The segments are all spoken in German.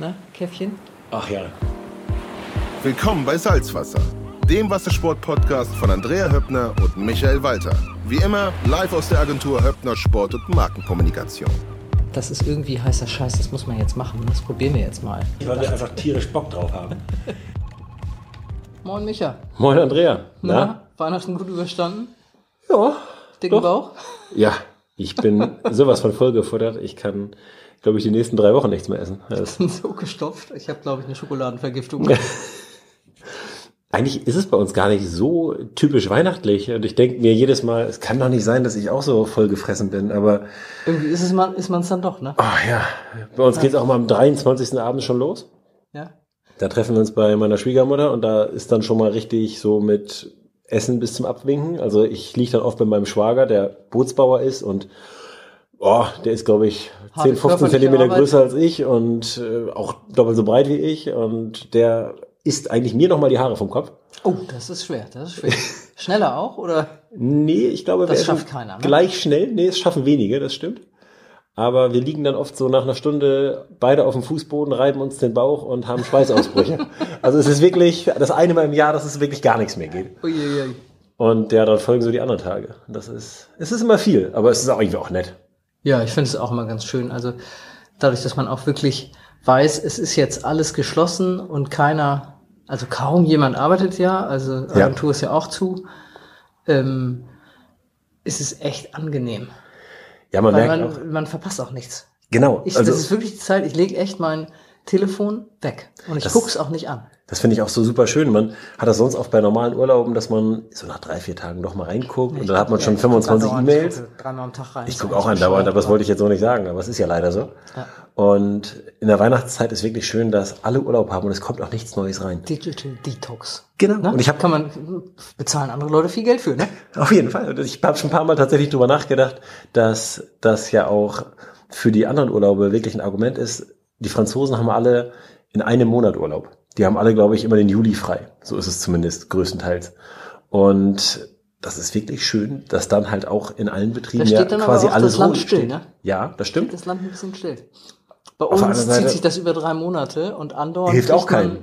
Na, Käffchen? Ach ja. Willkommen bei Salzwasser, dem Wassersport-Podcast von Andrea Höppner und Michael Walter. Wie immer live aus der Agentur Höppner Sport und Markenkommunikation. Das ist irgendwie heißer Scheiß, das muss man jetzt machen. Das probieren wir jetzt mal. Weil wir einfach tierisch Bock drauf haben. Moin Micha. Moin Andrea. Na, Weihnachten gut überstanden? Ja. Dicken doch. Bauch? Ja, ich bin sowas von vollgefuttert. Ich kann, glaube ich, die nächsten drei Wochen nichts mehr essen. Das bin so gestopft. Ich habe, glaube ich, eine Schokoladenvergiftung. Eigentlich ist es bei uns gar nicht so typisch weihnachtlich. Und ich denke mir jedes Mal, es kann doch nicht sein, dass ich auch so voll gefressen bin. Aber Irgendwie ist es man ist man es dann doch, ne? oh ja, bei uns geht's auch mal am 23. Abend schon los. Ja. Da treffen wir uns bei meiner Schwiegermutter und da ist dann schon mal richtig so mit Essen bis zum Abwinken. Also ich liege dann oft bei meinem Schwager, der Bootsbauer ist und oh, der ist, glaube ich, Harte 10, 15 körperliche Zentimeter größer als ich und äh, auch doppelt so breit wie ich. Und der isst eigentlich mir nochmal die Haare vom Kopf. Oh, das ist schwer, das ist schwer. Schneller auch, oder? Nee, ich glaube, Das schafft keiner, ne? Gleich schnell. Nee, es schaffen wenige, das stimmt. Aber wir liegen dann oft so nach einer Stunde beide auf dem Fußboden, reiben uns den Bauch und haben Schweißausbrüche. also es ist wirklich, das eine Mal im Jahr, dass es wirklich gar nichts mehr geht. Uiuiui. Und ja, dann folgen so die anderen Tage. Das ist, es ist immer viel, aber es ist auch irgendwie auch nett. Ja, ich finde es auch immer ganz schön. Also dadurch, dass man auch wirklich weiß, es ist jetzt alles geschlossen und keiner, also kaum jemand arbeitet ja, also Ja. Agentur ist ja auch zu, ähm, ist es echt angenehm. Ja, man Weil merkt auch. man, man verpasst auch nichts. Genau. Ich, also, das ist wirklich die Zeit, ich lege echt mein Telefon weg und ich Das- guck's auch nicht an. Das finde ich auch so super schön. Man hat das sonst oft bei normalen Urlauben, dass man so nach drei, vier Tagen noch mal reinguckt und dann hat man schon Ja, ich guck 25 andauernd, ich E-Mails. Ich gucke eigentlich auch andauernd, aber das wollte ich jetzt so nicht sagen, aber es ist ja leider so. Ja. Und in der Weihnachtszeit ist wirklich schön, dass alle Urlaub haben und es kommt auch nichts Neues rein. Digital Detox. Genau. Ne? Und ich habe kann man bezahlen andere Leute viel Geld für, ne? auf jeden Fall, und ich habe schon ein paar Mal tatsächlich drüber nachgedacht, dass das ja auch für die anderen Urlaube wirklich ein Argument ist. Die Franzosen haben alle in einem Monat Urlaub. Die haben alle, glaube ich, immer den Juli frei. So ist es zumindest größtenteils. Und das ist wirklich schön, dass dann halt auch in allen Betrieben ja quasi alles das Land still, steht. ne? Ja, das stimmt. das Land ein bisschen still. Bei Auf uns Seite- zieht sich das über drei Monate und andauernd Hilft auch keinem.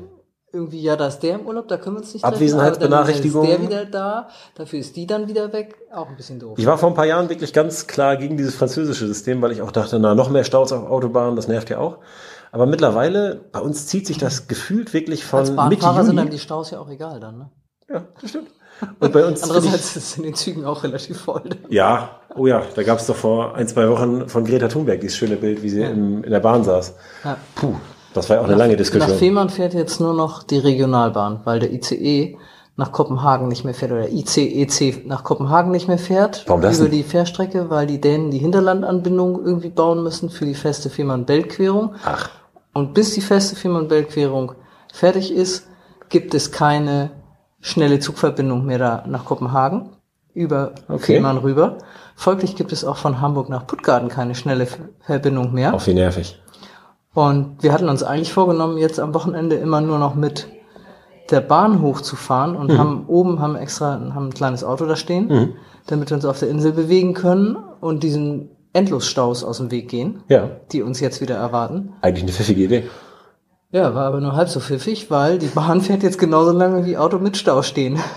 Irgendwie, ja, da ist der im Urlaub, da können wir uns nicht treffen, Abwesenheitsbenachrichtigung. dann ist der wieder da, dafür ist die dann wieder weg, auch ein bisschen doof. Ich war vor ein paar Jahren wirklich ganz klar gegen dieses französische System, weil ich auch dachte, na, noch mehr Staus auf Autobahnen, das nervt ja auch. Aber mittlerweile, bei uns zieht sich das gefühlt wirklich Als von Mitte Bahnfahrer sind dann die Staus ja auch egal dann, ne? Ja, das stimmt. Und bei uns Andererseits ist es in den Zügen auch relativ voll. ja, oh ja, da gab es doch vor ein, zwei Wochen von Greta Thunberg dieses schöne Bild, wie sie im, in der Bahn saß. Ja. Puh, das war ja auch eine lange Nach Diskussion. Fehmarn fährt jetzt nur noch die Regionalbahn, weil der ICE nach Kopenhagen nicht mehr fährt oder ICEC nach Kopenhagen nicht mehr fährt Warum das über denn? die Fährstrecke, weil die Dänen die Hinterlandanbindung irgendwie bauen müssen für die feste Fehmarn-Belt-Querung. Ach, Und bis die feste Fehmarn-Belt-Querung fertig ist, gibt es keine schnelle Zugverbindung mehr da nach Kopenhagen über Okay. Fehmarn rüber. Folglich gibt es auch von Hamburg nach Puttgarden keine schnelle Ver- Verbindung mehr. auch wie nervig. Und wir hatten uns eigentlich vorgenommen, jetzt am Wochenende immer nur noch mit der Bahn hochzufahren und haben oben haben extra haben ein kleines Auto da stehen, damit wir uns auf der Insel bewegen können und diesen Endlosstaus aus dem Weg gehen, Ja, die uns jetzt wieder erwarten. eigentlich eine pfiffige Idee. Ja, war aber nur halb so pfiffig, weil die Bahn fährt jetzt genauso lange wie Auto mit Stau stehen.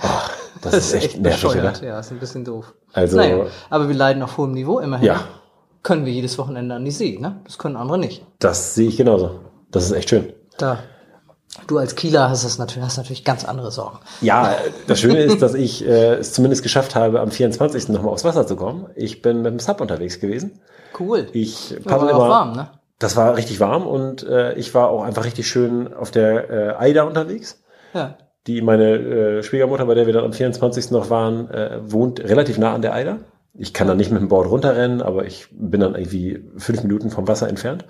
Das, ist echt nervig, bescheuert. oder? Ja, ist ein bisschen doof. Also- naja, aber wir leiden auf hohem Niveau immerhin. Ja. Können wir jedes Wochenende an die See, ne? Das können andere nicht. Das sehe ich genauso. Das ist echt schön. Da. Du als Kieler hast das natürlich, hast natürlich ganz andere Sorgen. Ja, das Schöne ist, dass ich äh, es zumindest geschafft habe, am 24. nochmal aufs Wasser zu kommen. Ich bin mit dem Sub unterwegs gewesen. Cool. Ich war paddel auch immer. warm, ne? Das war richtig warm und äh, ich war auch einfach richtig schön auf der äh, Eider unterwegs. Ja. Die meine äh, Schwiegermutter, bei der wir dann am 24. noch waren, äh, wohnt relativ nah an der Eider. Ich kann dann nicht mit dem Board runterrennen, aber ich bin dann irgendwie fünf Minuten vom Wasser entfernt.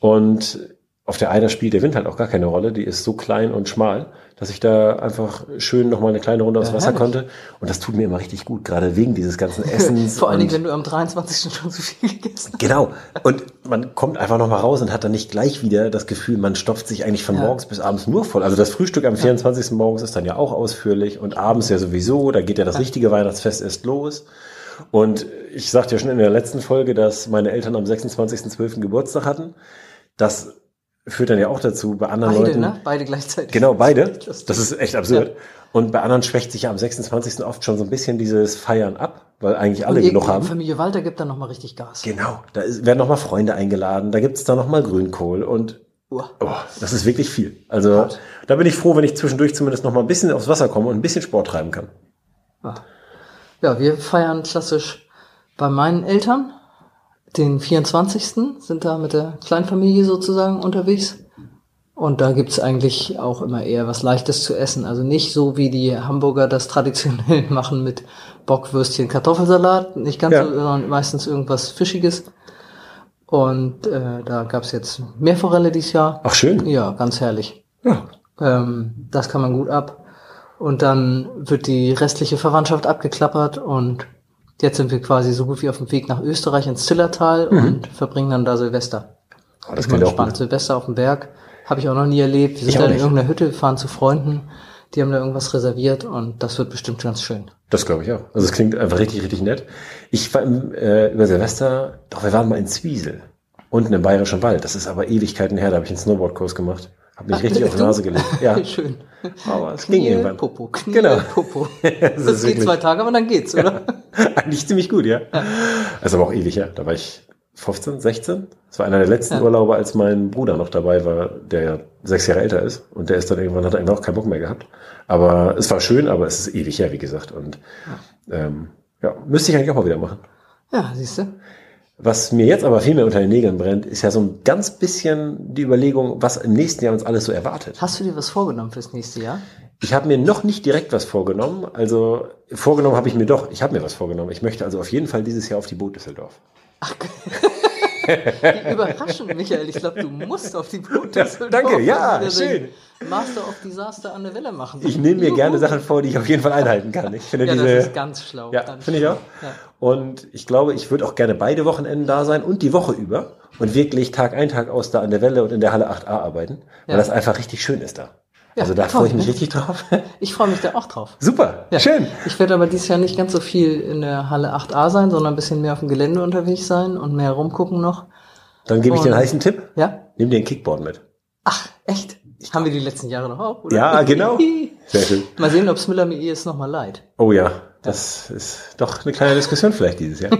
Und auf der Eider spielt der Wind halt auch gar keine Rolle. Die ist so klein und schmal, dass ich da einfach schön nochmal eine kleine Runde aufs Ja, Wasser herrlich. konnte. Und das tut mir immer richtig gut, gerade wegen dieses ganzen Essens. Vor allen Dingen, wenn du am 23. schon so viel gegessen hast. Genau. Und man kommt einfach noch mal raus und hat dann nicht gleich wieder das Gefühl, man stopft sich eigentlich von Ja. morgens bis abends nur voll. Also das Frühstück am 24. morgens ist dann ja auch ausführlich und abends ja sowieso. Da geht ja das richtige Weihnachtsfest erst los. Und ich sagte ja schon in der letzten Folge, dass meine Eltern am 26.12. Geburtstag hatten. Das führt dann ja auch dazu, bei anderen Beide, Leuten. ne? Beide gleichzeitig. Genau, beide. Das ist echt absurd. Und bei anderen schwächt sich ja am 26. oft schon so ein bisschen dieses Feiern ab, weil eigentlich alle genug haben. Familie Walter gibt dann nochmal richtig Gas. Genau, da ist, werden nochmal Freunde eingeladen, da gibt's dann nochmal Grünkohl und oh, das ist wirklich viel. Also Hart. da bin ich froh, wenn ich zwischendurch zumindest nochmal ein bisschen aufs Wasser komme und ein bisschen Sport treiben kann. Ja, wir feiern klassisch bei meinen Eltern. Den 24. sind da mit der Kleinfamilie sozusagen unterwegs. Und da gibt's eigentlich auch immer eher was Leichtes zu essen. Also nicht so wie die Hamburger das traditionell machen mit Bockwürstchen, Kartoffelsalat. Nicht ganz Ja. so, sondern meistens irgendwas Fischiges. Und äh, da gab's jetzt Meerforelle dieses Jahr. Ach schön. Ja, ganz herrlich. Ja. Ähm, das kann man gut ab. Und dann wird die restliche Verwandtschaft abgeklappert und jetzt sind wir quasi so gut wie auf dem Weg nach Österreich ins Zillertal und verbringen dann da Silvester. Oh, das ist mal klingt auch gespannt. gut. Silvester auf dem Berg habe ich auch noch nie erlebt. Wir sind auch da in irgendeiner Hütte, fahren zu Freunden, die haben da irgendwas reserviert und das wird bestimmt ganz schön. Das glaube ich auch. Also es klingt einfach richtig, richtig nett. Ich war im, äh, über Silvester, doch wir waren mal in Zwiesel, unten im Bayerischen Wald. Das ist aber Ewigkeiten her, da habe ich einen Snowboardkurs gemacht. Habe mich Ach, richtig auf die? Nase gelegt. Ja, Schön. aber es ging Knie, irgendwann. Popo, Knie, Genau. Popo. Das Das, geht zwei Tage, aber dann geht's, oder? Eigentlich ziemlich gut, ja. Das ist aber auch ewig her. Da war ich 15, 16. Das war einer der letzten Ja. Urlaube, als mein Bruder noch dabei war, der ja sechs Jahre älter ist. Und der ist dann irgendwann, hat er einfach auch keinen Bock mehr gehabt. Aber es war schön, aber es ist ewig her, wie gesagt. Und ähm, ja, müsste ich eigentlich auch mal wieder machen. Ja, siehst du. Was mir jetzt aber viel mehr unter den Nägeln brennt, ist ja so ein ganz bisschen die Überlegung, was im nächsten Jahr uns alles so erwartet. Hast du dir was vorgenommen fürs nächste Jahr? Ich habe mir noch nicht direkt was vorgenommen. Also vorgenommen habe ich mir doch. Ich habe mir was vorgenommen. Ich möchte also auf jeden Fall dieses Jahr auf die Boot Düsseldorf. Wie überraschend, Michael. Ich glaube, du musst auf die Boote. danke, ja, schön. Master of Disaster an der Welle machen. Ich nehme mir Juhu. gerne Sachen vor, die ich auf jeden Fall einhalten kann. Ich finde Ja, diese, das ist ganz schlau. ja, finde ich auch. Ja. Und ich glaube, ich würde auch gerne beide Wochenenden da sein und die Woche über und wirklich Tag ein, Tag aus da an der Welle und in der Halle 8a arbeiten, weil Ja. das einfach richtig schön ist da. Ja, also da freue ich mich ne? richtig drauf. Ich freue mich da auch drauf. Super, Ja. schön. Ich werde aber dieses Jahr nicht ganz so viel in der Halle 8a sein, sondern ein bisschen mehr auf dem Gelände unterwegs sein und mehr rumgucken noch. Dann gebe ich dir einen heißen Tipp. Ja? Nimm dir ein Kickboard mit. Ach, echt? Haben wir die letzten Jahre noch auch, oder? Ja, genau. Sehr schön. Mal sehen, ob Smiller mir jetzt nochmal leid. Oh ja, das ist doch eine kleine Diskussion vielleicht dieses Jahr.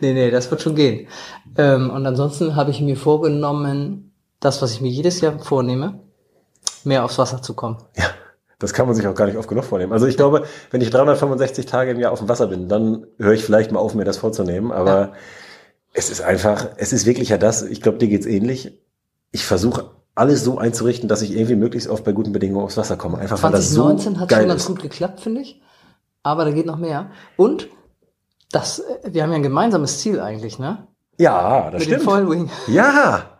Nee, nee, das wird schon gehen. Ähm, und ansonsten habe ich mir vorgenommen, das, was ich mir jedes Jahr vornehme, mehr aufs Wasser zu kommen. Ja, das kann man sich auch gar nicht oft genug vornehmen. Also ich glaube, wenn ich 365 Tage im Jahr auf dem Wasser bin, dann höre ich vielleicht mal auf, mir das vorzunehmen. Aber es ist einfach, es ist wirklich ja das, ich glaube, dir geht's ähnlich. Ich versuche alles so einzurichten, dass ich irgendwie möglichst oft bei guten Bedingungen aufs Wasser komme. Einfach weil das so 2019 hat schon ganz gut geklappt, finde ich. Aber da geht noch mehr. Und das, äh, wir haben ja ein gemeinsames Ziel eigentlich, ne? Ja, das Mit dem stimmt. Foilwing. Ja,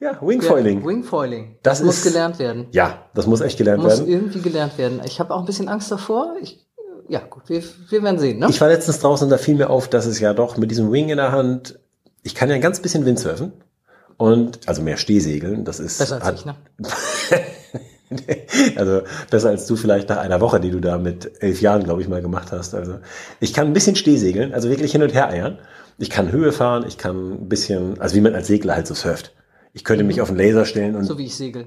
ja, Wingfoiling. Ja, Wingfoiling. Das Das, muss ist- gelernt werden. Ja, das muss echt gelernt Muss werden. irgendwie gelernt werden. Ich habe auch ein bisschen Angst davor. Ich, ja, gut, wir, wir werden sehen, ne? Ich war letztens draußen und da fiel mir auf, dass es ja doch mit diesem Wing in der Hand, ich kann ja ein ganz bisschen Windsurfen. Und, also mehr Stehsegeln, das ist. Besser als hat- ich, ne? also besser als du vielleicht nach einer Woche, die du da mit elf Jahren, glaube ich, mal gemacht hast. Also ich kann ein bisschen Stehsegeln, also wirklich hin und her eiern. Ich kann Höhe fahren, ich kann ein bisschen, also wie man als Segler halt so surft. Ich könnte mich auf einen Laser stellen und Mhm. So wie ich segel.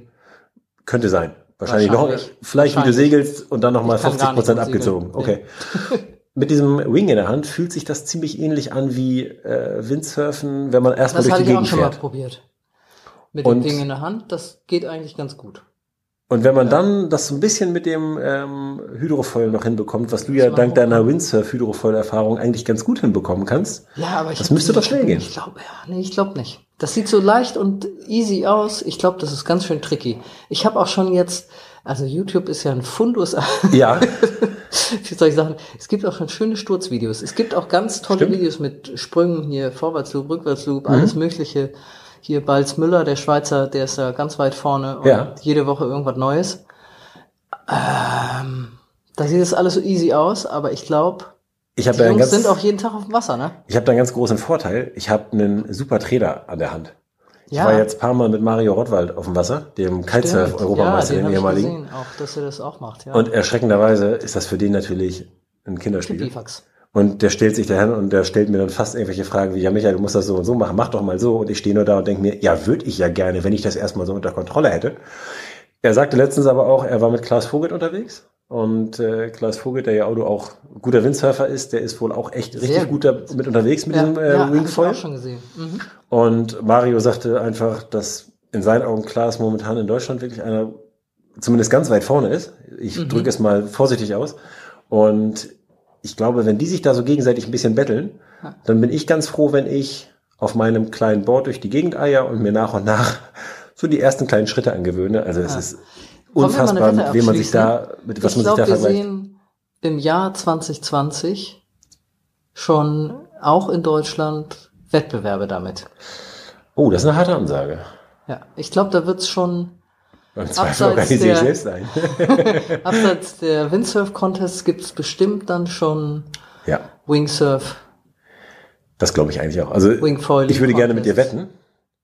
könnte sein. Wahrscheinlich, noch, Wahrscheinlich. vielleicht wie du Wahrscheinlich. segelst und dann nochmal Ich kann 50 gar nicht Prozent abgezogen. Okay. Mit diesem Wing in der Hand fühlt sich das ziemlich ähnlich an wie äh, Windsurfen, wenn man erstmal Das durch die ich auch Gegend schon mal fährt. probiert. Mit Und- dem Ding in der Hand, das geht eigentlich ganz gut. Und wenn man dann das so ein bisschen mit dem ähm, Hydrofoil noch hinbekommt, was du ja dank deiner Windsurf-Hydrofoil-Erfahrung eigentlich ganz gut hinbekommen kannst, Ja, aber ich Das müsste doch schnell gehen. Ich glaube, ja, nee, ich glaube nicht. Das sieht so leicht und easy aus. Ich glaube, das ist ganz schön tricky. Ich habe auch schon jetzt, also YouTube ist ja ein Fundus. ja, Wie soll ich sagen? Es gibt auch schon schöne Sturzvideos. Es gibt auch ganz tolle Stimmt. Mhm. Videos mit Sprüngen hier, Vorwärtsloop, Rückwärtsloop, alles Mögliche. Hier Balz Müller, der Schweizer, der ist da ganz weit vorne und Ja. jede Woche irgendwas Neues. Ähm, da sieht es alles so easy aus, aber ich glaube, ich die Jungs ganz, sind auch jeden Tag auf dem Wasser, ne? ich habe da einen ganz großen Vorteil. Ich habe einen super Trainer an der Hand. Ich Ja. war jetzt ein paar Mal mit Mario Rottwald auf dem Wasser, dem Kitesurf-Europameister, ja, dem hab ich ehemaligen. gesehen, auch, dass er das auch macht, ja. Und erschreckenderweise ist das für den natürlich ein Kinderspiel. Bifax. Und der stellt sich dahin und der stellt mir dann fast irgendwelche Fragen wie, ja Michael, du musst das so und so machen, mach doch mal so. Und ich stehe nur da und denke mir, ja, würde ich ja gerne, wenn ich das erstmal so unter Kontrolle hätte. Er sagte letztens aber auch, er war mit Klaas Vogelt unterwegs. Und äh, Klaas Vogelt, der ja auch, auch guter Windsurfer ist, der ist wohl auch echt richtig gut da mit unterwegs mit Ja, diesem äh, ja, hab ich Wingfoil. auch schon gesehen. Mhm. Und Mario sagte einfach, dass in seinen Augen Klaas momentan in Deutschland wirklich einer zumindest ganz weit vorne ist. Ich Mhm. drücke es mal vorsichtig aus. Und ich glaube, wenn die sich da so gegenseitig ein bisschen betteln, dann bin ich ganz froh, wenn ich auf meinem kleinen Board durch die Gegend eier und mir nach und nach so die ersten kleinen Schritte angewöhne. Also es Ja. ist wir unfassbar, mit wem man sich da, mit was ich man sich glaube, da wir vergleicht. sehen im Jahr 2020 schon auch in Deutschland Wettbewerbe damit. Oh, das ist eine harte Ansage. Ja, ich glaube, da wird's schon, Im Zweifel Abseits organisiere ich der- selbst ein. abseits der Windsurf-Contests gibt's bestimmt dann schon ja, Wingsurf, das glaube ich eigentlich auch. Also ich würde gerne mit dir wetten.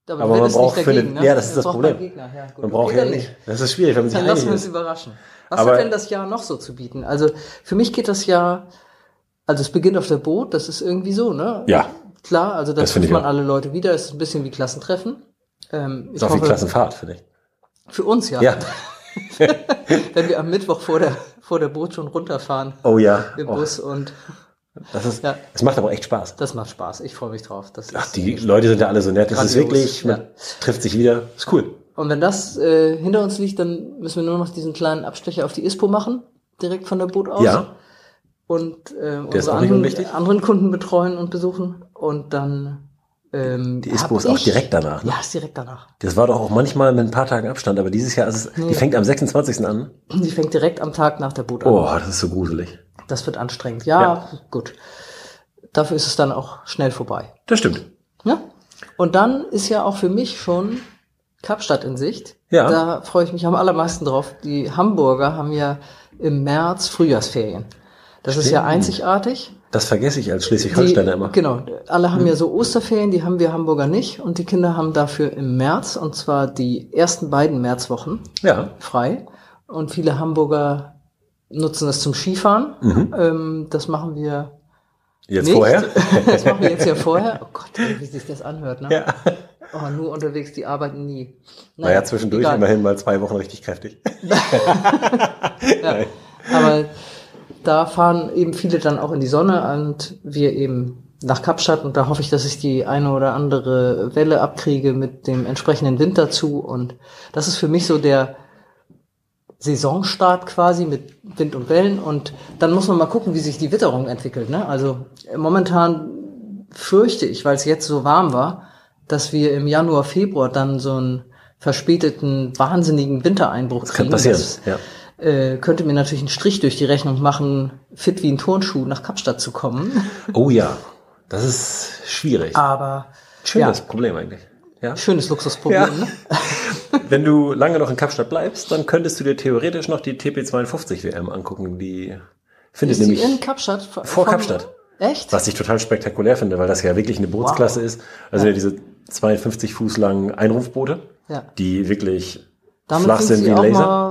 Aber, Aber man braucht nicht für dagegen, eine- ne? ja, das ist das braucht Problem. man Gegner. Ja. Man braucht ja nicht. Das ist schwierig, wenn man sich Dann lassen wir uns überraschen. Was Aber- hat denn das Jahr noch so zu bieten? Also für mich geht das Jahr, also es beginnt auf der Boot, das ist irgendwie so, ne? Ja. Klar, also da trifft man auch. alle Leute wieder, es ist ein bisschen wie Klassentreffen. Ähm, Ist auch wie hoffe, Klassenfahrt, finde ich. Für uns ja. Ja. Wenn wir am Mittwoch vor der, vor der Boot schon runterfahren Oh ja. im Oh, Bus und das ist, Ja. es macht aber echt Spaß. das macht Spaß. Ich freue mich drauf. Das Ach, die Leute sind ja alle so nett. Das ist wirklich, man ja. trifft sich wieder. Ist cool. und wenn das äh, hinter uns liegt, dann müssen wir nur noch diesen kleinen Abstecher auf die ISPO machen, direkt von der Boot aus. Ja. und äh, unsere anderen, anderen Kunden betreuen und besuchen und dann ähm, Die ISPO ist auch ich- direkt danach. Ne? Ja, ist direkt danach. Das war doch auch manchmal mit ein paar Tagen Abstand, aber dieses Jahr ist es, die fängt am 26. an. Die fängt direkt am Tag nach der Boot an. Oh, das ist so gruselig. Das wird anstrengend. Ja, Ja. gut. Dafür ist es dann auch schnell vorbei. Das stimmt. Ja? Und dann ist ja auch für mich schon Kapstadt in Sicht. Ja. Da freue ich mich am allermeisten drauf. Die Hamburger haben ja im März Frühjahrsferien. Das ist ja Stimmt. einzigartig. Das vergesse ich als Schleswig-Holsteiner immer. Genau. Alle haben ja so Osterferien, die haben wir Hamburger nicht. Und die Kinder haben dafür im März, und zwar die ersten beiden Märzwochen, Ja. frei. Und viele Hamburger nutzen das zum Skifahren. Mhm. Ähm, das machen wir Jetzt nicht. vorher? Das machen wir jetzt ja vorher. Oh Gott, wie sich das anhört, ne? Ja. Oh, nur unterwegs, die arbeiten nie. Naja, zwischendurch egal. immerhin mal zwei Wochen richtig kräftig. Ja. Aber da fahren eben viele dann auch in die Sonne und wir eben nach Kapstadt und da hoffe ich, dass ich die eine oder andere Welle abkriege mit dem entsprechenden Wind dazu und das ist für mich so der Saisonstart quasi mit Wind und Wellen und dann muss man mal gucken, wie sich die Witterung entwickelt. Ne? Also momentan fürchte ich, weil es jetzt so warm war, dass wir im Januar, Februar dann so einen verspäteten, wahnsinnigen Wintereinbruch Das kann kriegen. passieren. Das, Ja. Äh, könnte mir natürlich einen Strich durch die Rechnung machen, fit wie ein Turnschuh nach Kapstadt zu kommen. Oh ja. Das ist schwierig. Aber Schönes ja, Problem eigentlich. Ja. schönes Luxusproblem. Ja. Ne? Wenn du lange noch in Kapstadt bleibst, dann könntest du dir theoretisch noch die TP52 WM angucken. Die findet Ist nämlich in Kapstadt? Vor vor Kapstadt. Echt? Was ich total spektakulär finde, weil das ja wirklich eine Bootsklasse ist. Also ja. diese 52 Fuß langen Einrufboote, Ja. die wirklich Damit flach sind sind wie ein Laser.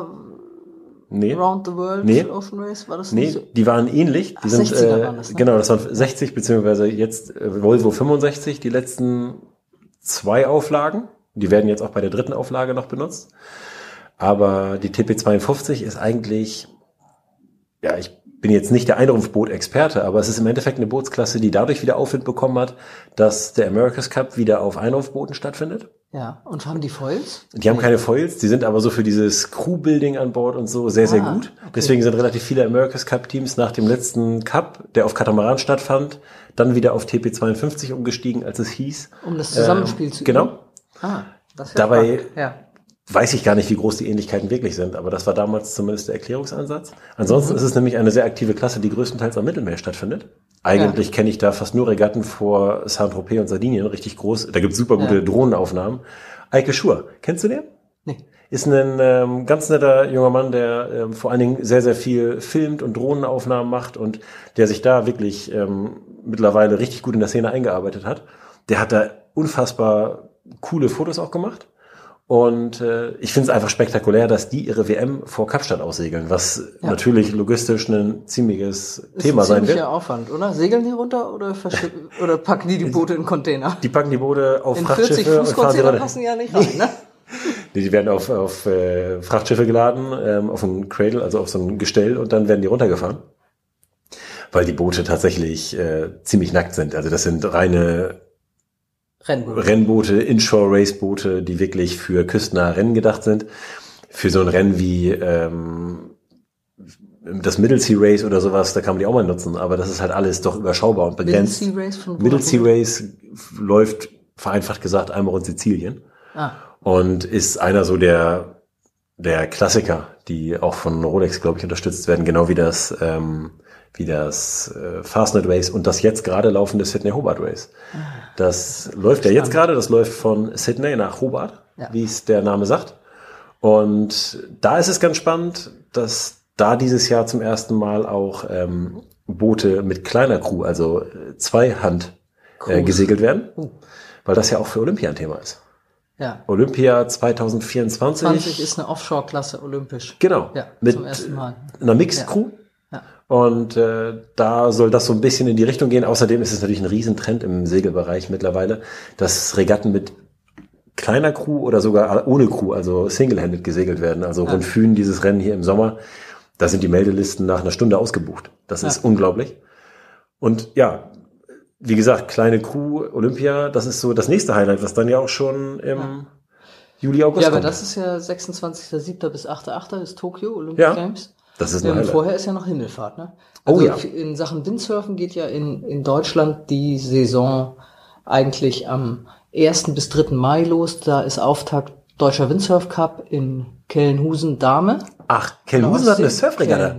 Nee, Round the World Nee. Ocean Race, war das nee, nicht so? die waren ähnlich. Die Ach, sind, 60er äh, waren das, ne? Genau, das waren 60 beziehungsweise jetzt äh, Volvo 65, die letzten zwei Auflagen. Die werden jetzt auch bei der dritten Auflage noch benutzt. Aber die TP52 ist eigentlich, ja, ich bin jetzt nicht der Einrufboot-Experte, aber es ist im Endeffekt eine Bootsklasse, die dadurch wieder Aufwind bekommen hat, dass der America's Cup wieder auf Einrufbooten stattfindet. Ja. Und haben die Foils? Die haben keine Foils, die sind aber so für dieses Crew-Building an Bord und so sehr, sehr Ah, gut. okay. Deswegen sind relativ viele America's Cup-Teams nach dem letzten Cup, der auf Katamaran stattfand, dann wieder auf TP52 umgestiegen, als es hieß. Um das Zusammenspiel Ähm, zu Genau. üben? Ah, das ist ja Dabei-. Ja. Weiß ich gar nicht, wie groß die Ähnlichkeiten wirklich sind, aber das war damals zumindest der Erklärungsansatz. Ansonsten ist es nämlich eine sehr aktive Klasse, die größtenteils am Mittelmeer stattfindet. Eigentlich kenne ich da fast nur Regatten vor Saint-Tropez und Sardinien, richtig groß. Da gibt's super gute Ja. Drohnenaufnahmen. Eike Schur, kennst du den? Nee. Ist ein ähm, ganz netter junger Mann, der ähm, vor allen Dingen sehr, sehr viel filmt und Drohnenaufnahmen macht und der sich da wirklich ähm, mittlerweile richtig gut in der Szene eingearbeitet hat. Der hat da unfassbar coole Fotos auch gemacht. Und äh, ich finde es einfach spektakulär, dass die ihre WM vor Kapstadt aussegeln, was ja. natürlich logistisch ein ziemliches ist Thema ein sein wird. Aufwand, oder? Segeln die runter oder, oder packen die die Boote in Container? Die packen die Boote auf in Frachtschiffe 40 Fuß Container passen ja nicht rein, ne? die werden auf, auf äh, Frachtschiffe geladen, ähm, auf ein Cradle, also auf so ein Gestell und dann werden die runtergefahren. Weil die Boote tatsächlich äh, ziemlich nackt sind. Also das sind reine Rennboote, Rennboote Inshore-Race-Boote, die wirklich für küstennahe Rennen gedacht sind. Für so ein Rennen wie ähm, das Middle Sea Race oder sowas, da kann man die auch mal nutzen, aber das ist halt alles doch überschaubar und begrenzt. Middle Sea Race, von Middle sea Race läuft vereinfacht gesagt einmal rund Sizilien ah. und ist einer so der der Klassiker, die auch von Rolex, glaube ich, unterstützt werden, genau wie das ähm, wie das äh, Fastnet Race und das jetzt gerade laufende Sydney Hobart Race. Ah. Das läuft ja jetzt gerade, das läuft von Sydney nach Hobart, ja. wie es der Name sagt. Und da ist es ganz spannend, dass da dieses Jahr zum ersten Mal auch ähm, Boote mit kleiner Crew, also äh, Zweihand, äh, gesegelt werden, uh. weil das ja auch für Olympia ein Thema ist. Ja. Olympia 2024. 20 ist eine Offshore-Klasse olympisch. Genau. Ja, mit zum ersten Mal. einer Mixed Crew. Ja. Und äh, da soll das so ein bisschen in die Richtung gehen. Außerdem ist es natürlich ein Riesentrend im Segelbereich mittlerweile, dass Regatten mit kleiner Crew oder sogar ohne Crew, also single-handed gesegelt werden. Also ja. rund Fühn dieses Rennen hier im Sommer, da sind die Meldelisten nach einer Stunde ausgebucht. Das ja. ist unglaublich. Und ja, wie gesagt, kleine Crew, Olympia, das ist so das nächste Highlight, was dann ja auch schon im ja. Juli, August Ja, aber kommt. das ist ja 26.07. bis 8.08. ist Tokio, Olympic ja. Games. Das ist ähm, vorher ist ja noch Himmelfahrt, ne? Oh also oh ja. In Sachen Windsurfen geht ja in, in Deutschland die Saison eigentlich am 1. bis 3. Mai los. Da ist Auftakt Deutscher Windsurf Cup in Kellenhusen Dame. Ach, Kellenhusen hat eine Surfregatta.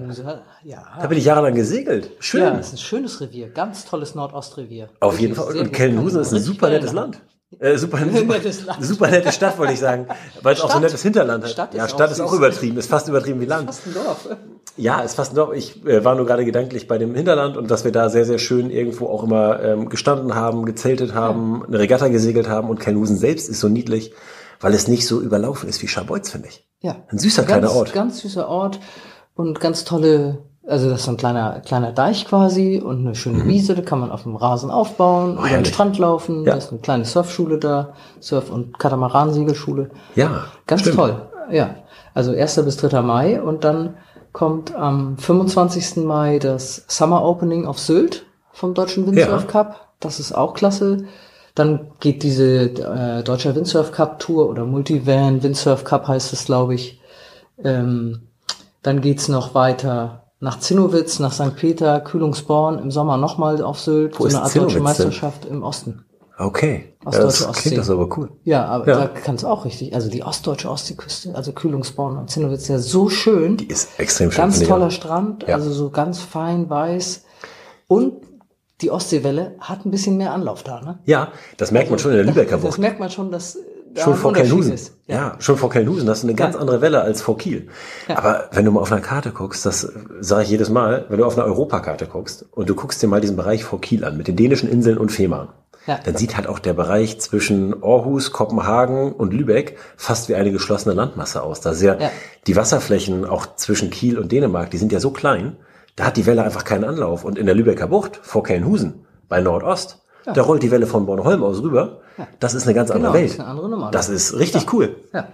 Ja. Da bin ich jahrelang gesegelt. Schön. Ja, das ist ein schönes Revier. Ganz tolles Nordostrevier. Auf jeden Fall. Und Kellenhusen ist ein super nettes Land. Äh, super, super, super nette Stadt, wollte ich sagen. Weil es auch so ein nettes Hinterland hat. Stadt ja, Stadt ist auch übertrieben. Ist fast übertrieben wie Land. Ist fast ein Dorf. Ja, ist fast ein Dorf. Ich äh, war nur gerade gedanklich bei dem Hinterland und dass wir da sehr, sehr schön irgendwo auch immer ähm, gestanden haben, gezeltet haben, ja. eine Regatta gesegelt haben und Kelnusen selbst ist so niedlich, weil es nicht so überlaufen ist wie Scharbeutz, finde ich. Ja. Ein süßer ganz, kleiner Ort. Ganz süßer Ort und ganz tolle also das ist ein kleiner, kleiner Deich quasi und eine schöne mhm. Wiese, da kann man auf dem Rasen aufbauen, oh, über den Strand laufen, ja. da ist eine kleine Surfschule da, Surf- und Katamaran-Segelschule. Ja. Ganz stimmt. toll. Ja. Also 1. bis 3. Mai und dann kommt am 25. Mai das Summer Opening auf Sylt vom Deutschen Windsurf ja. Cup. Das ist auch klasse. Dann geht diese äh, Deutscher Windsurf Cup Tour oder Multivan Windsurf Cup heißt es, glaube ich. Ähm, dann geht's noch weiter nach Zinnowitz, nach St. Peter, Kühlungsborn, im Sommer nochmal auf Sylt, Wo so eine Art deutsche Meisterschaft denn? im Osten. Okay. Ostdeutsche das Ostsee. klingt das aber cool. Ja, aber ja. da kann es auch richtig. Also die ostdeutsche Ostseeküste, also Kühlungsborn und Zinnowitz, ja so schön. Die ist extrem schön. Ganz toller Strand, ja. also so ganz fein weiß. Und die Ostseewelle hat ein bisschen mehr Anlauf da, ne? Ja, das merkt man schon in der Lübecker Bucht. Das merkt man schon, dass schon vor Kelnhusen. Ja. ja. schon vor Kelnhusen hast du eine ganz ja. andere Welle als vor Kiel. Ja. Aber wenn du mal auf einer Karte guckst, das sage ich jedes Mal, wenn du auf einer Europakarte guckst und du guckst dir mal diesen Bereich vor Kiel an mit den dänischen Inseln und Fehmarn, dann sieht halt auch der Bereich zwischen Aarhus, Kopenhagen und Lübeck fast wie eine geschlossene Landmasse aus. Da sehr ja. die Wasserflächen auch zwischen Kiel und Dänemark, die sind ja so klein, da hat die Welle einfach keinen Anlauf. Und in der Lübecker Bucht vor Kelnhusen bei Nordost, ja. da rollt die Welle von Bornholm aus rüber das ist eine ganz andere genau, Welt. Das ist eine andere Nummer. Das ist richtig ja. cool. Ja.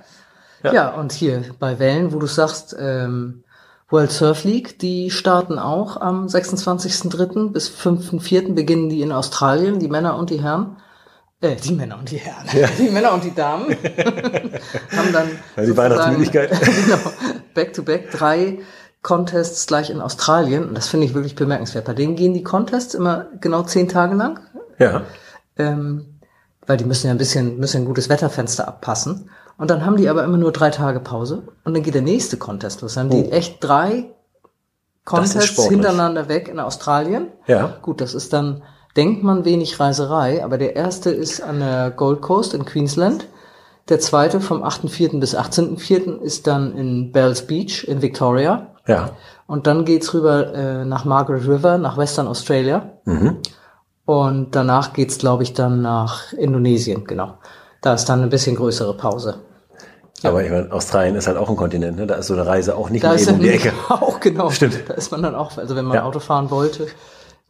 ja. Ja. und hier bei Wellen, wo du sagst, ähm, World Surf League, die starten auch am 26.03. bis 5.04. beginnen die in Australien, die Männer und die Herren. Äh, die Männer und die Herren. Ja. Die Männer und die Damen haben dann ja, die Weihnachtsmüdigkeit. genau, back to back drei Contests gleich in Australien. Und das finde ich wirklich bemerkenswert. Bei denen gehen die Contests immer genau zehn Tage lang. Ja. Ähm, weil die müssen ja ein bisschen, müssen ein gutes Wetterfenster abpassen. Und dann haben die aber immer nur drei Tage Pause und dann geht der nächste Contest los. Dann haben oh. die echt drei Contests hintereinander weg in Australien. Ja. Gut, das ist dann, denkt man wenig Reiserei, aber der erste ist an der Gold Coast in Queensland. Der zweite vom 8.4. bis 18.4. ist dann in Bells Beach in Victoria. Ja. Und dann geht's rüber äh, nach Margaret River, nach Western Australia. Mhm. Und danach geht's, glaube ich, dann nach Indonesien, genau. Da ist dann eine bisschen größere Pause. Aber ich meine, Australien ist halt auch ein Kontinent, ne? Da ist so eine Reise auch nicht Da ist eben um die Ecke. auch genau. Stimmt. Da ist man dann auch, also wenn man Ja. Auto fahren wollte,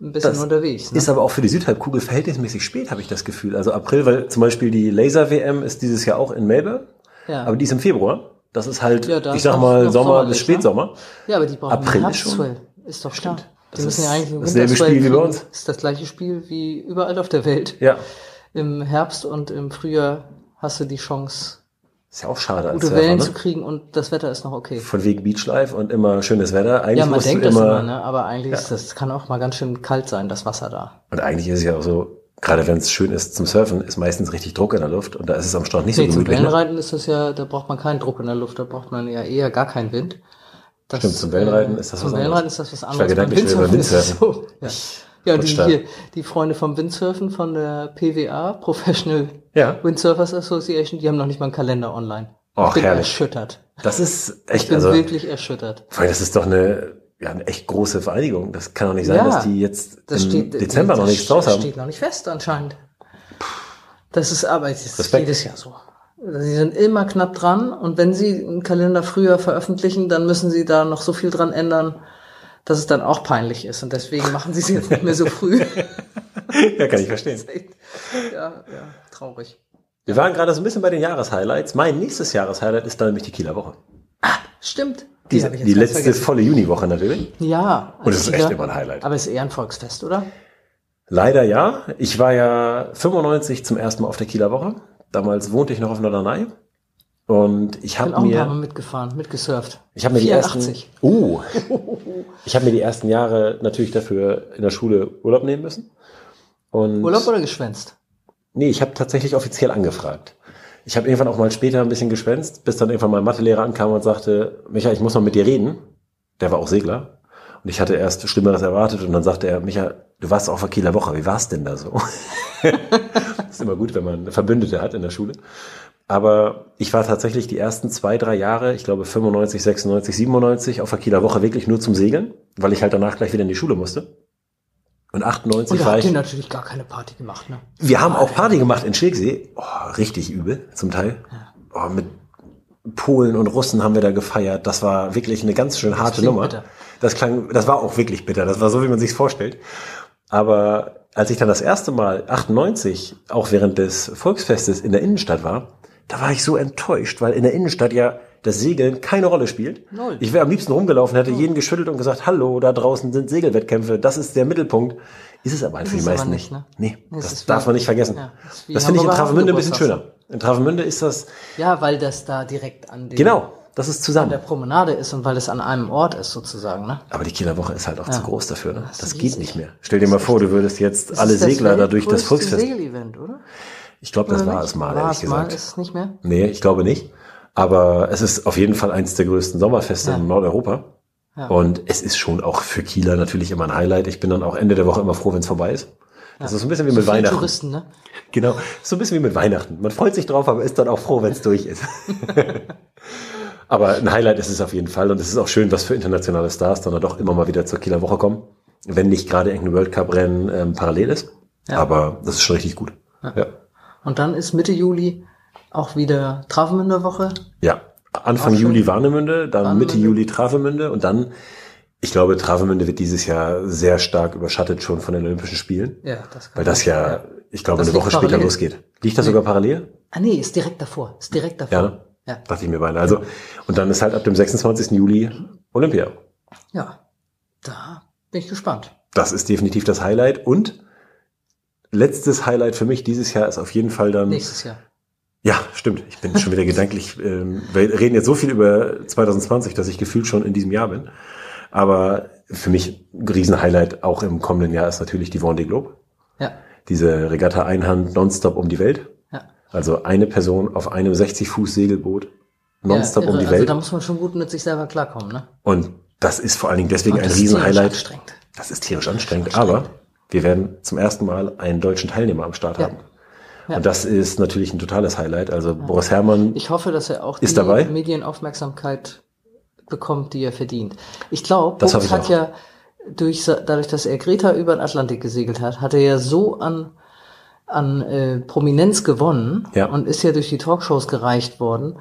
ein bisschen Das unterwegs. Ne? Ist aber auch für die Südhalbkugel verhältnismäßig spät, habe ich das Gefühl. Also April, weil zum Beispiel die Laser-WM ist dieses Jahr auch in Melbourne, Ja. aber die ist im Februar. Das ist halt, Ja, da ich ist sag mal, Sommer bis ne? Spätsommer. Ja, aber die brauchen April ist schon-. Ist doch klar. Die Das müssen ist ja eigentlich dasselbe Spiel wie bei uns. Ist das gleiche Spiel wie überall auf der Welt. Ja. Im Herbst und im Frühjahr hast du die Chance, Ist ja auch schade gute Wellen ne? zu kriegen und das Wetter ist noch okay. Von wegen Beachlife und immer schönes Wetter. Eigentlich Ja, man denkt du das immer, immer, ne? aber eigentlich ist das kann auch mal ganz schön kalt sein, das Wasser da. und eigentlich ist es ja auch so, gerade wenn es schön ist zum Surfen, ist meistens richtig Druck in der Luft und da ist es am Strand nicht Nee, so zum gemütlich. Ne? Wellenreiten ist das ja, da braucht man keinen Druck in der Luft, da braucht man ja eher gar keinen Wind. Das, Stimmt, zum Wellenreiten ist das zum was anderes. Wellenreiten ist das was Ich war anderes. gedanklich über Windsurfen ist so. Ja, ja die, hier, die Freunde vom Windsurfen von der PWA, Professional Ja. Windsurfers Association, die haben noch nicht mal einen Kalender online. Och, ich bin herrlich. erschüttert. Das ist Ich echt, bin also, wirklich erschüttert. vor allem, das ist doch eine, ja, eine echt große Vereinigung. Das kann doch nicht sein, Ja, dass die jetzt Das im steht, Dezember das noch nichts draus Das haben. steht noch nicht fest anscheinend. Das ist aber ist Respekt. jedes Jahr so. Sie sind immer knapp dran und wenn sie einen Kalender früher veröffentlichen, dann müssen sie da noch so viel dran ändern, dass es dann auch peinlich ist. Und deswegen machen sie es jetzt nicht mehr so früh. ja, kann ich verstehen. ja, ja, traurig. Wir waren gerade so ein bisschen bei den Jahreshighlights. Mein nächstes Jahreshighlight ist dann nämlich die Kieler Woche. Stimmt. Die, die ganz letzte vergessen. volle Juniwoche natürlich. Ja. Und es ist echt immer ein Highlight. Aber es ist eher ein Volksfest, oder? Leider ja. Ich war ja 95 zum ersten Mal auf der Kieler Woche. Damals wohnte ich noch auf Norderney. Und ich habe mir, mitgefahren, mitgesurft. ich habe mir die 84. ersten, uh, ich habe mir die ersten Jahre natürlich dafür in der Schule Urlaub nehmen müssen. Und Urlaub oder geschwänzt? Nee, ich habe tatsächlich offiziell angefragt. Ich habe irgendwann auch mal später ein bisschen geschwänzt, bis dann irgendwann mein Mathelehrer ankam und sagte, Micha, ich muss mal mit dir reden. Der war auch Segler. Und ich hatte erst Schlimmeres erwartet und dann sagte er, Micha, du warst auf der Kieler Woche, wie war's denn da so? ist immer gut, wenn man Verbündete hat in der Schule. Aber ich war tatsächlich die ersten zwei, drei Jahre, ich glaube 95, 96, 97, auf der Kieler Woche wirklich nur zum Segeln, weil ich halt danach gleich wieder in die Schule musste. Und 98 Und da war habt ich. ihr natürlich gar keine Party gemacht, ne? Wir haben auch Party gemacht in Schilksee. Oh, richtig übel, zum Teil. Oh, mit Polen und Russen haben wir da gefeiert. Das war wirklich eine ganz schön harte Nummer. bitter. Das klang, das war auch wirklich bitter. Das war so, wie man sich's vorstellt. Aber als ich dann das erste Mal 98 auch während des Volksfestes in der Innenstadt war, da war ich so enttäuscht, weil in der Innenstadt ja das Segeln keine Rolle spielt. Null. Ich wäre am liebsten rumgelaufen, hätte jeden geschüttelt und gesagt, hallo, da draußen sind Segelwettkämpfe, das ist der Mittelpunkt. Ist es aber einfach für die meisten nicht, ne? Nee, das ist darf man nicht vergessen. Ja, das das finde ich in Travemünde ein bisschen schöner. In Travemünde ist das, Ja, weil das da direkt an den, genau, das ist zusammen. der Promenade ist und weil es an einem Ort ist sozusagen, ne? Aber die Kieler Woche ist halt auch zu groß dafür. Ne? Das Das ist geht nicht mehr. Stell dir mal vor, du würdest jetzt Das alle ist das Segler da durch das weltgrößte Volksfest. Segel-Event, oder? Ich glaube, das war es mal, War ehrlich es mal, gesagt. ist es nicht mehr? Nee, ich glaube nicht. Aber es ist auf jeden Fall eins der größten Sommerfeste Ja. in Nordeuropa. Ja. Und es ist schon auch für Kieler natürlich immer ein Highlight. Ich bin dann auch Ende der Woche immer froh, wenn es vorbei ist. Das ist so ein bisschen wie mit Viele Weihnachten. Touristen, ne? Genau, so ein bisschen wie mit Weihnachten. Man freut sich drauf, aber ist dann auch froh, wenn es durch ist. aber ein Highlight ist es auf jeden Fall und es ist auch schön, was für internationale Stars dann doch immer mal wieder zur Kieler Woche kommen, wenn nicht gerade irgendein World Cup Rennen ähm, parallel ist. Ja. Aber das ist schon richtig gut. Ja. Und dann ist Mitte Juli auch wieder Travemünder Woche. ja. Anfang. Juli Warnemünde, dann Warnemünde. Mitte Juli Travemünde und dann, ich glaube, Travemünde wird dieses Jahr sehr stark überschattet schon von den Olympischen Spielen. Ja, das kann Weil das ja, ich glaube, Das eine Woche liegt später parallel. losgeht. Liegt das sogar parallel? Ah nee, ist direkt davor. Ist direkt davor. Ja? Ja. Dachte ich mir beinahe. Also, und dann ist halt ab dem 26. Juli Olympia. Ja. Da bin ich gespannt. Das ist definitiv das Highlight. Und letztes Highlight für mich dieses Jahr ist auf jeden Fall dann. Nächstes Jahr. Ja, stimmt. Ich bin schon wieder gedanklich. Ähm, wir reden jetzt so viel über 2020, dass ich gefühlt schon in diesem Jahr bin. Aber für mich ein Riesenhighlight auch im kommenden Jahr ist natürlich die Vendée Globe. Ja. Diese Regatta Einhand nonstop um die Welt. Also eine Person auf einem 60 Fuß Segelboot nonstop ja, um die Also Welt. da muss man schon gut mit sich selber klarkommen, ne? Und das ist vor allen Dingen deswegen ein das ist tierisch Riesenhighlight. anstrengend. Das ist tierisch anstrengend, aber wir werden zum ersten Mal einen deutschen Teilnehmer am Start Ja. haben. Ja. Und das ist natürlich ein totales Highlight. Also Boris Herrmann, Ich hoffe, dass er auch Ist die dabei? Medienaufmerksamkeit bekommt, die er verdient. Ich glaube, Boris hat ja durch, dadurch, dass er Greta über den Atlantik gesegelt hat, hat er ja so an, an äh, Prominenz gewonnen Ja. und ist ja durch die Talkshows gereicht worden.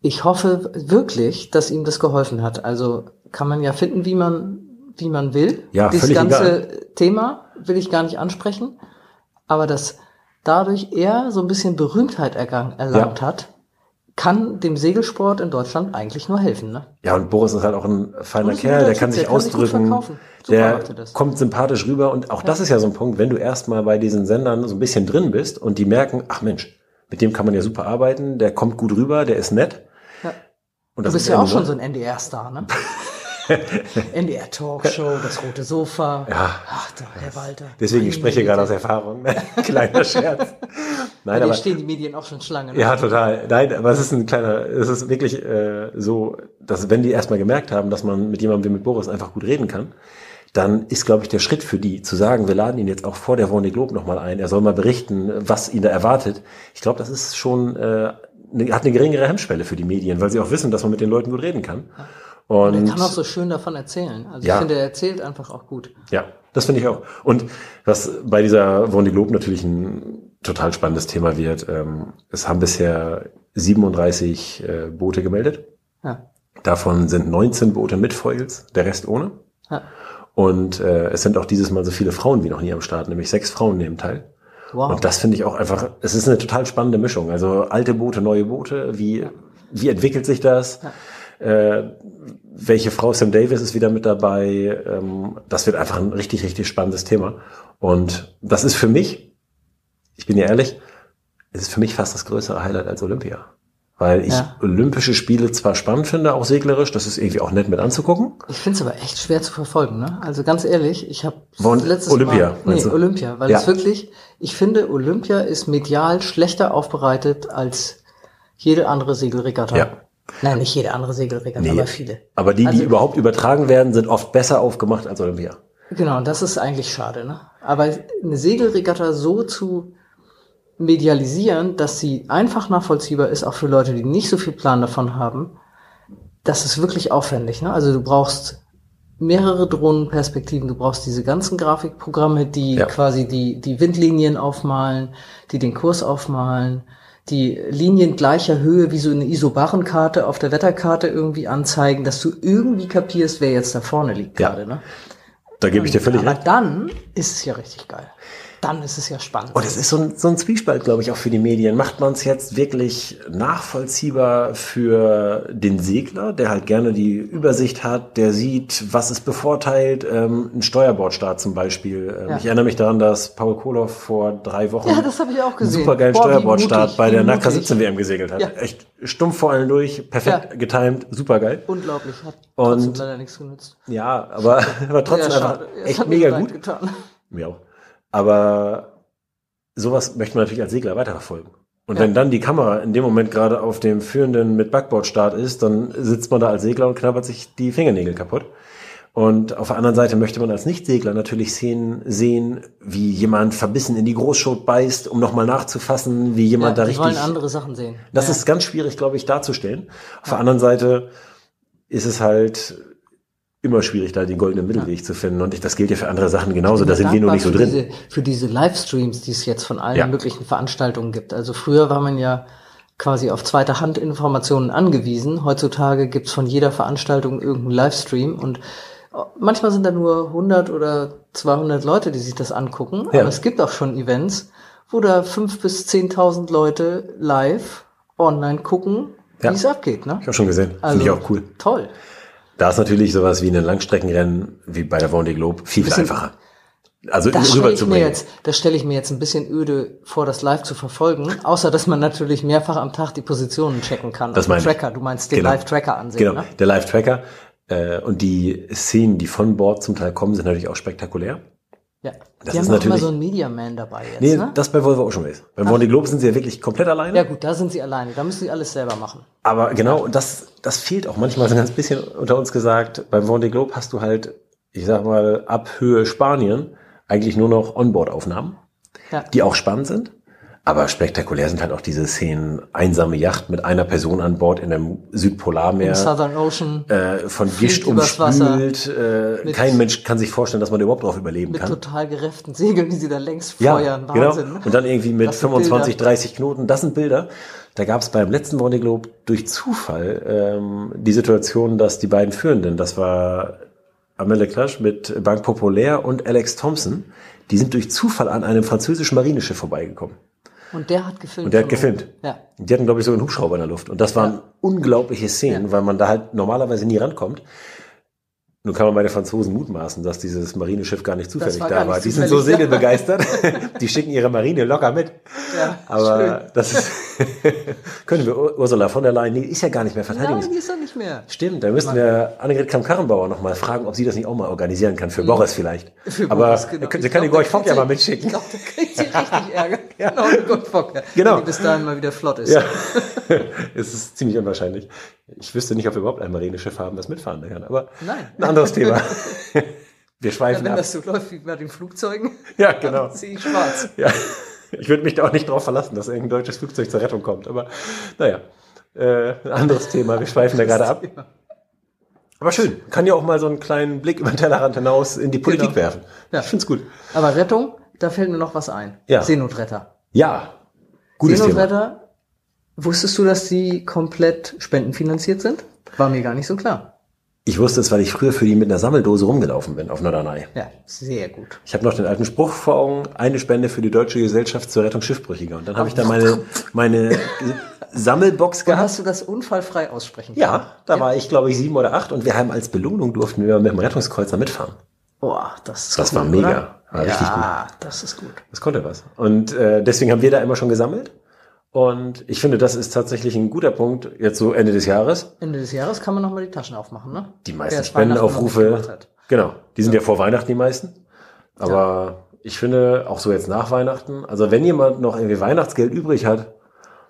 ich hoffe wirklich, dass ihm das geholfen hat. Also kann man ja finden, wie man, wie man will. Ja, Dieses völlig ganze egal. Thema will ich gar nicht ansprechen. Aber dass dadurch er so ein bisschen Berühmtheit ergang, erlangt hat, kann dem Segelsport in Deutschland eigentlich nur helfen. Ne? Ja, und Boris ist halt auch ein feiner Kerl, der kann sich der ausdrücken. der er kommt sympathisch rüber und auch das ist ja so ein Punkt, wenn du erstmal bei diesen Sendern so ein bisschen drin bist und die merken, ach Mensch, mit dem kann man ja super arbeiten, der kommt gut rüber, der ist nett. Ja. Und Du bist ist ja auch schon so ein NDR-Star, ne? NDR Talkshow, das rote Sofa. Ja. Ach, der Herr Walter. Deswegen, ich spreche gerade aus. Erfahrung. Kleiner Scherz. Nein, aber stehen die Medien auch schon Schlange. Ne? Ja, total. Nein, aber es ist ein kleiner, es ist wirklich äh, so, dass wenn die erstmal gemerkt haben, dass man mit jemandem wie mit Boris einfach gut reden kann, dann ist, glaube ich, der Schritt für die, zu sagen, wir laden ihn jetzt auch vor der Vendée Globe nochmal ein, er soll mal berichten, was ihn da erwartet. Ich glaube, das ist schon, äh, eine, hat eine geringere Hemmschwelle für die Medien, weil sie auch wissen, dass man mit den Leuten gut reden kann. Und Er kann auch so schön davon erzählen. Also Ja. ich finde, er erzählt einfach auch gut. Ja, das finde ich auch. Und was bei dieser Vendée Globe natürlich ein total spannendes Thema wird, ähm, es haben bisher 37 äh, Boote gemeldet. Ja. Davon sind 19 Boote mit Foils, der Rest ohne. Ja. Und äh, es sind auch dieses Mal so viele Frauen wie noch nie am Start, nämlich sechs Frauen nehmen teil. Wow. Und das finde ich auch einfach, es ist eine total spannende Mischung. Also alte Boote, neue Boote, wie, wie entwickelt sich das? Äh, welche Frau Sam Davis ist wieder mit dabei? Ähm, das wird einfach ein richtig, richtig spannendes Thema. Und das ist für mich, ich bin ja ehrlich, es ist für mich fast das größere Highlight als Olympia. Weil ich Ja. Olympische Spiele zwar spannend finde, auch seglerisch, das ist irgendwie auch nett mit anzugucken. Ich finde es aber echt schwer zu verfolgen, ne? Also ganz ehrlich, ich habe Von Olympia, Mal, nee, du? Olympia, weil Ja. es wirklich, ich finde, Olympia ist medial schlechter aufbereitet als jede andere Segelregatta. Ja. Nein, nicht jede andere Segelregatta, Nee. aber viele. Aber die, die Also- überhaupt übertragen werden, sind oft besser aufgemacht als Olympia. Genau, und das ist eigentlich schade, ne? Aber eine Segelregatta so zu medialisieren, dass sie einfach nachvollziehbar ist, auch für Leute, die nicht so viel Plan davon haben, das ist wirklich aufwendig, ne? Also du brauchst mehrere Drohnenperspektiven, du brauchst diese ganzen Grafikprogramme, die Ja. quasi die, die Windlinien aufmalen, die den Kurs aufmalen, die Linien gleicher Höhe wie so eine Isobarenkarte auf der Wetterkarte irgendwie anzeigen, dass du irgendwie kapierst, wer jetzt da vorne liegt Ja. gerade, ne? Da gebe ich dir völlig Aber recht. dann ist es ja richtig geil. Dann ist es ja spannend. Und es ist so ein, so ein Zwiespalt, glaube ich, auch für die Medien. Macht man es jetzt wirklich nachvollziehbar für den Segler, der halt gerne die Übersicht hat, der sieht, was ist bevorteilt, ähm, ein Steuerbordstart zum Beispiel. Ähm, Ja. Ich erinnere mich daran, dass Paul Koloff vor drei Wochen Ja, das ich auch gesehen. einen supergeilen Boah, wie Steuerbordstart mutig, bei der. NACA 17 WM gesegelt hat. Ja. Echt stumpf vor allen durch, perfekt Ja. getimed, supergeil. Unglaublich. Hat Und- leider nichts genützt. Ja, aber, aber trotzdem Ja, einfach echt mega gut. Getan. Mir auch. Aber sowas möchte man natürlich als Segler weiterverfolgen. Und Ja. wenn dann die Kamera in dem Moment gerade auf dem führenden mit Backbordstart ist, dann sitzt man da als Segler und knabbert sich die Fingernägel kaputt. Und auf der anderen Seite möchte man als Nicht-Segler natürlich Szenen sehen, wie jemand verbissen in die Großschot beißt, um nochmal nachzufassen, wie Ja, jemand da die richtig. wollen andere Sachen sehen. Das ja. ist ganz schwierig, glaube ich, darzustellen. Auf der anderen Seite ist es halt immer schwierig, da den goldenen Mittelweg zu finden. Und ich, das gilt ja für andere Sachen genauso. Da sind wir nur nicht so für drin. Diese, für diese Livestreams, die es jetzt von allen Ja. möglichen Veranstaltungen gibt. Also früher war man ja quasi auf zweiter Hand Informationen angewiesen. Heutzutage gibt's von jeder Veranstaltung irgendeinen Livestream und manchmal sind da nur 100 oder 200 Leute, die sich das angucken. Ja. Aber es gibt auch schon Events, wo da 5.000 bis 10.000 Leute live online gucken, Ja. wie es abgeht. Ne? Ich habe schon gesehen. Also, Finde ich auch cool. Toll. Da ist natürlich sowas wie ein Langstreckenrennen, wie bei der Vendée Globe, viel, viel einfacher. Also Das stelle ich mir jetzt, das stelle ich mir jetzt ein bisschen öde vor, das live zu verfolgen. Außer, dass man natürlich mehrfach am Tag die Positionen checken kann. Das ich. Tracker. Du meinst den Genau. Live-Tracker ansehen, Genau, ne? der Live-Tracker. Äh, und die Szenen, die von Bord zum Teil kommen, sind natürlich auch spektakulär. Ja. Das die ist haben auch immer natürlich- so einen Media Man dabei jetzt, Nee, ne? das bei Volvo Ocean Race. Beim Vendée Globe sind sie ja wirklich komplett alleine. Ja gut, da sind sie alleine. Da müssen sie alles selber machen. Aber genau, und das, das fehlt auch manchmal so ein ganz bisschen unter uns gesagt. Beim Vendée Globe hast du halt, ich sag mal, ab Höhe Spanien eigentlich nur noch Onboard-Aufnahmen, Ja. die auch spannend sind. Aber spektakulär sind halt auch diese Szenen, einsame Yacht mit einer Person an Bord in einem Südpolarmeer. Im Southern Ocean. Äh, von Gischt umspült. Äh, Mit- kein Mensch kann sich vorstellen, dass man überhaupt drauf überleben Mit kann. total gerefften Segeln, die sie da längs Ja, feuern. genau. Wahnsinn. ne? Und dann irgendwie mit Das sind 25, Bilder. 30 Knoten. Das sind Bilder. Da gab es beim letzten Vendée Globe durch Zufall ähm, die Situation, dass die beiden Führenden, das war Amel Clash mit Banque Populaire und Alex Thompson, die sind durch Zufall an einem französischen Marineschiff vorbeigekommen. Und der hat gefilmt. Und der hat gefilmt. Ja. Die hatten, glaube ich, so einen Hubschrauber in der Luft. Und das waren unglaubliche Szenen, weil man da halt normalerweise nie rankommt. Nun kann man bei den Franzosen mutmaßen, dass dieses Marineschiff gar nicht zufällig war da war. nicht Die sind so zufällig segelbegeistert. Die schicken ihre Marine locker mit. Ja, Aber das ist, können wir Ur- Ursula von der Leyen, die ist ja gar nicht mehr Nein, Verteidigungs. die ist doch nicht mehr. Stimmt, da müssten wir Annegret Kamm-Karrenbauer noch mal fragen, ob sie das nicht auch mal organisieren kann, für Boris vielleicht. Mhm. Für Aber Boris, genau. sie Ich kann den glaub, Gorch da Fock ja mal mitschicken. Ich glaube, da kriegt sie richtig Ärger. Genau, die Gottfocker. Genau. Wenn die bis dahin mal wieder flott ist. Ja, es ist ziemlich unwahrscheinlich. Ich wüsste nicht, ob wir überhaupt ein Marineschiff haben, das mitfahren kann, aber Nein. ein anderes Thema. Wir Ja, schweifen wenn ab. das so läuft wie bei den Flugzeugen, Ja, genau. dann sehe ich schwarz. Ja. Ich würde mich da auch nicht drauf verlassen, dass irgendein deutsches Flugzeug zur Rettung kommt, aber naja, äh, ein anderes Thema. Wir schweifen da gerade ab. Aber schön, kann ja auch mal so einen kleinen Blick über den Tellerrand hinaus in die Politik Genau. werfen. Ja. Ich find's gut. Aber Rettung, da fällt mir noch was ein. Ja. Seenotretter. Ja, gutes Thema. Seenotretter, wusstest du, dass die komplett spendenfinanziert sind? War mir gar nicht so klar. Ich wusste es, weil ich früher für die mit einer Sammeldose rumgelaufen bin auf Norderney. Ja, sehr gut. Ich habe noch den alten Spruch vor Augen, eine Spende für die Deutsche Gesellschaft zur Rettung Schiffbrüchiger. Und dann habe ich da meine, meine Sammelbox Und gehabt. hast du das unfallfrei aussprechen können? Ja, da war ich, glaube ich, sieben oder acht und wir haben als Belohnung durften wir mit dem Rettungskreuzer mitfahren. Boah, das ist Das gut, war mega. Oder? War richtig ja, das ist gut. Das konnte was. Und äh, deswegen haben wir da immer schon gesammelt. Und ich finde, das ist tatsächlich ein guter Punkt, jetzt so Ende des Jahres. Ende des Jahres kann man nochmal die Taschen aufmachen, ne? Die meisten Spendenaufrufe, genau, die sind ja. vor Weihnachten die meisten. Aber ich finde, auch so jetzt nach Weihnachten, also wenn jemand noch irgendwie Weihnachtsgeld übrig hat,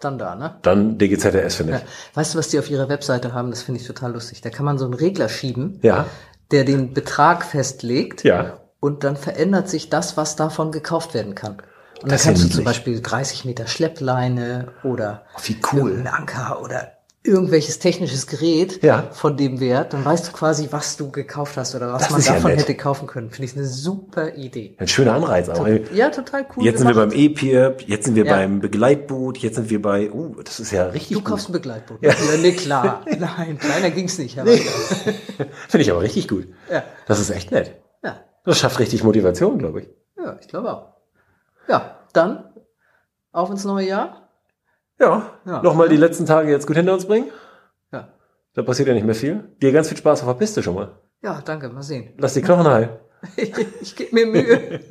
Dann da, ne? dann DGZRS, finde Ja. ich. Weißt du, was die auf ihrer Webseite haben? Das finde ich total lustig. Da kann man so einen Regler schieben, Ja, der den Betrag festlegt. ja. Und dann verändert sich das, was davon gekauft werden kann. Und Das dann kannst ja du zum. Beispiel 30 Meter Schleppleine oder Wie cool. Anker oder irgendwelches technisches Gerät Ja. von dem Wert. Dann weißt du quasi, was du gekauft hast oder was Das man ja davon nett. hätte kaufen können. Finde ich eine super Idee. Ein schöner Anreiz auch. Ja, total cool. Jetzt sind wir gemacht. beim E-Peer, jetzt sind wir Ja. beim Begleitboot, jetzt sind wir bei, uh, das ist ja richtig Du gut. kaufst ein Begleitboot. Ja, nee, klar. Nein, kleiner ging's nicht. Aber Finde ich aber richtig gut. ja. Das ist echt nett. ja, Das schafft richtig Motivation, glaube ich. ja, ich glaube auch. Ja, dann auf ins neue Jahr. Ja, Ja. nochmal die letzten Tage jetzt gut hinter uns bringen. Ja. Da passiert ja nicht mehr viel. Dir ganz viel Spaß auf der Piste schon mal. Ja, danke, mal sehen. Lass die Knochen heil. ich gebe mir Mühe.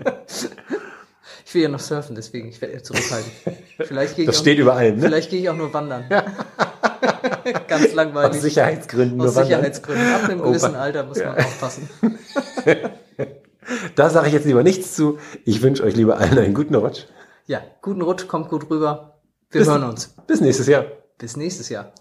Ich will ja noch surfen, deswegen, ich werde zurückhalten. Vielleicht gehe ich, Das auch- steht über allem, ne? vielleicht gehe ich auch nur wandern. Ganz langweilig. Aus Sicherheitsgründen Aus wandern. Sicherheitsgründen. Ab einem Oh, gewissen Mann. Alter muss man aufpassen. Da sage ich jetzt lieber nichts zu. Ich wünsche euch lieber allen einen guten Rutsch. Ja, guten Rutsch, kommt gut rüber. Wir Bis- hören uns. Bis nächstes Jahr. Bis nächstes Jahr.